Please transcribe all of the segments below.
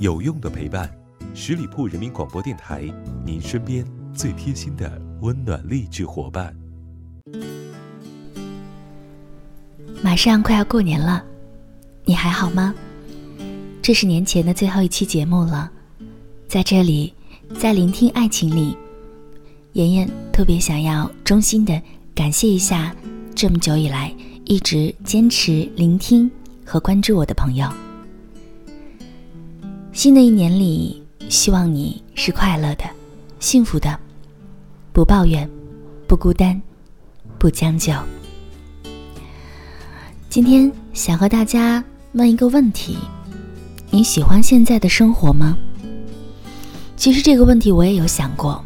有用的陪伴，十里铺人民广播电台，您身边最贴心的温暖励志伙伴。马上快要过年了，你还好吗？这是年前的最后一期节目了，在这里，在聆听爱情里，妍妍特别想要衷心的感谢一下这么久以来一直坚持聆听和关注我的朋友。新的一年里，希望你是快乐的、幸福的，不抱怨，不孤单，不将就。今天想和大家问一个问题：你喜欢现在的生活吗？其实这个问题我也有想过。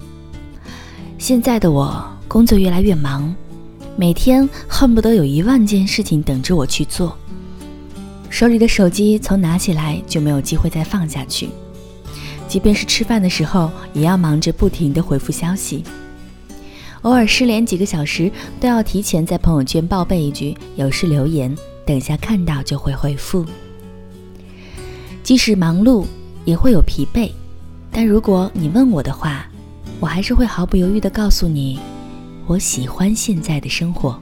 现在的我工作越来越忙，每天恨不得有一万件事情等着我去做。手里的手机从拿起来就没有机会再放下去，即便是吃饭的时候，也要忙着不停的回复消息。偶尔失联几个小时，都要提前在朋友圈报备一句“有事留言”，等下看到就会回复。即使忙碌，也会有疲惫，但如果你问我的话，我还是会毫不犹豫地告诉你，我喜欢现在的生活。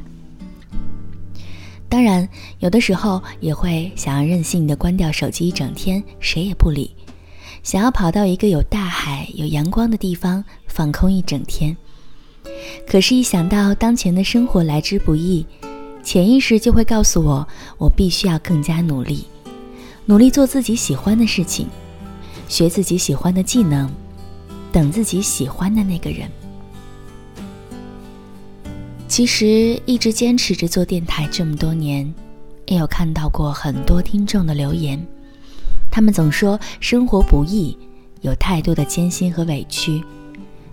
当然，有的时候也会想要任性的关掉手机一整天，谁也不理；想要跑到一个有大海、有阳光的地方放空一整天。可是，一想到当前的生活来之不易，潜意识就会告诉我，我必须要更加努力，努力做自己喜欢的事情，学自己喜欢的技能，等自己喜欢的那个人。其实一直坚持着做电台这么多年，也有看到过很多听众的留言，他们总说生活不易，有太多的艰辛和委屈。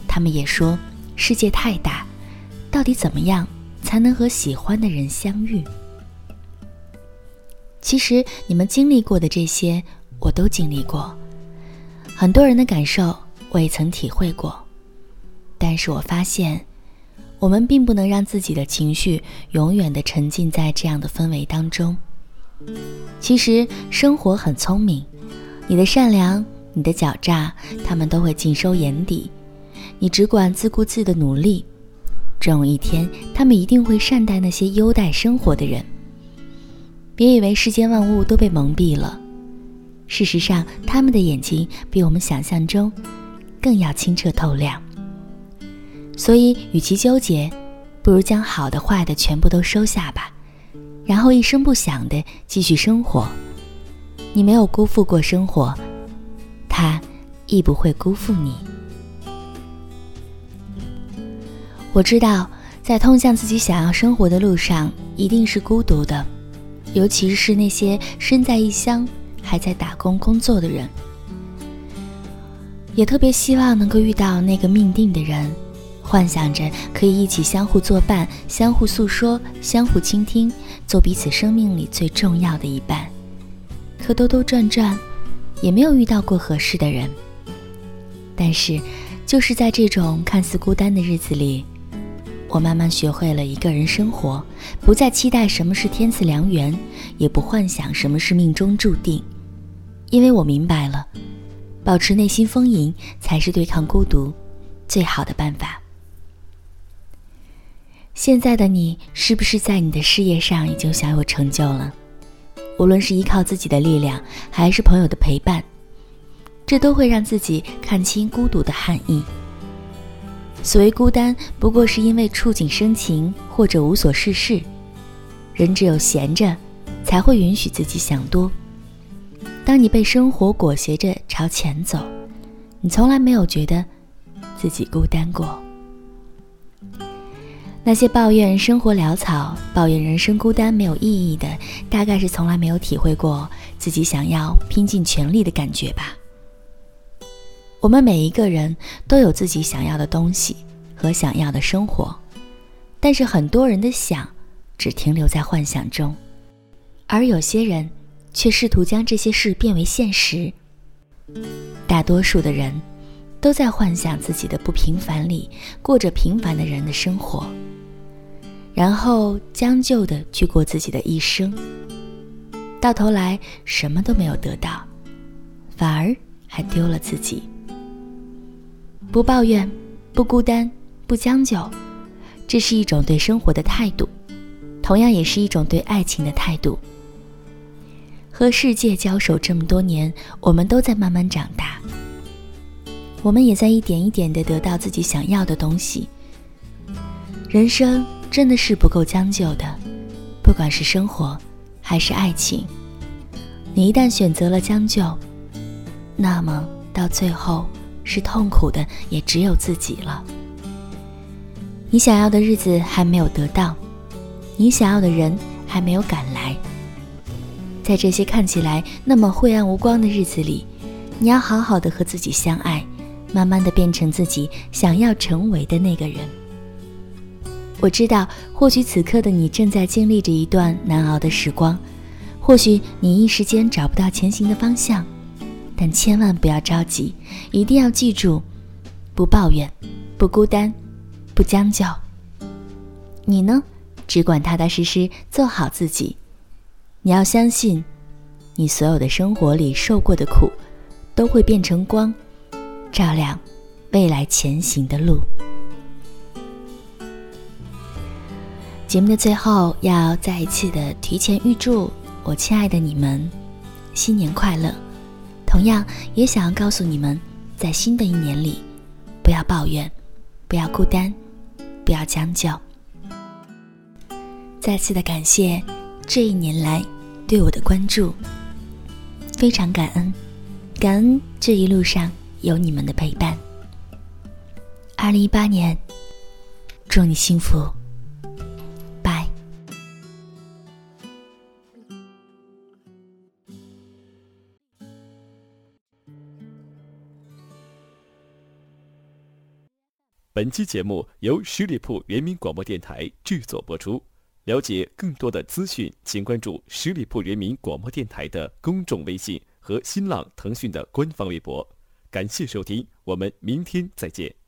他们也说世界太大，到底怎么样才能和喜欢的人相遇？其实你们经历过的这些，我都经历过，很多人的感受我也曾体会过，但是我发现。我们并不能让自己的情绪永远的沉浸在这样的氛围当中。其实生活很聪明，你的善良、你的狡诈，他们都会尽收眼底。你只管自顾自的努力，终有一天，他们一定会善待那些优待生活的人。别以为世间万物都被蒙蔽了，事实上，他们的眼睛比我们想象中更要清澈透亮。所以，与其纠结，不如将好的、坏的全部都收下吧，然后一声不响的继续生活。你没有辜负过生活，它亦不会辜负你。我知道，在通向自己想要生活的路上，一定是孤独的，尤其是那些身在异乡还在打工工作的人。也特别希望能够遇到那个命定的人。幻想着可以一起相互作伴，相互诉说，相互倾听，做彼此生命里最重要的一半。可兜兜转转，也没有遇到过合适的人。但是，就是在这种看似孤单的日子里，我慢慢学会了一个人生活，不再期待什么是天赐良缘，也不幻想什么是命中注定，因为我明白了，保持内心丰盈，才是对抗孤独最好的办法。现在的你是不是在你的事业上已经小有成就了？无论是依靠自己的力量，还是朋友的陪伴，这都会让自己看清孤独的含义。所谓孤单，不过是因为触景生情或者无所事事。人只有闲着，才会允许自己想多。当你被生活裹挟着朝前走，你从来没有觉得自己孤单过。那些抱怨生活潦草、抱怨人生孤单没有意义的，大概是从来没有体会过自己想要拼尽全力的感觉吧。我们每一个人都有自己想要的东西和想要的生活，但是很多人的想只停留在幻想中，而有些人却试图将这些事变为现实。大多数的人都在幻想自己的不平凡里过着平凡的人的生活。然后将就的去过自己的一生，到头来什么都没有得到，反而还丢了自己。不抱怨，不孤单，不将就，这是一种对生活的态度，同样也是一种对爱情的态度。和世界交手这么多年，我们都在慢慢长大，我们也在一点一点的得到自己想要的东西。人生真的是不够将就的，不管是生活还是爱情，你一旦选择了将就，那么到最后是痛苦的，也只有自己了。你想要的日子还没有得到，你想要的人还没有赶来。在这些看起来那么晦暗无光的日子里，你要好好的和自己相爱，慢慢的变成自己想要成为的那个人。我知道，或许此刻的你正在经历着一段难熬的时光，或许你一时间找不到前行的方向，但千万不要着急，一定要记住，不抱怨，不孤单，不将就。你呢，只管踏踏实实做好自己。你要相信，你所有的生活里受过的苦，都会变成光，照亮未来前行的路。节目的最后，要再一次的提前预祝我亲爱的你们新年快乐。同样，也想要告诉你们，在新的一年里，不要抱怨，不要孤单，不要将就。再次的感谢。这一年来对我的关注，非常感恩，感恩这一路上有你们的陪伴。二零一八年，祝你幸福，拜。本期节目由十里铺人民广播电台制作播出。了解更多的资讯，请关注十里铺人民广播电台的公众微信和新浪、腾讯的官方微博。感谢收听，我们明天再见。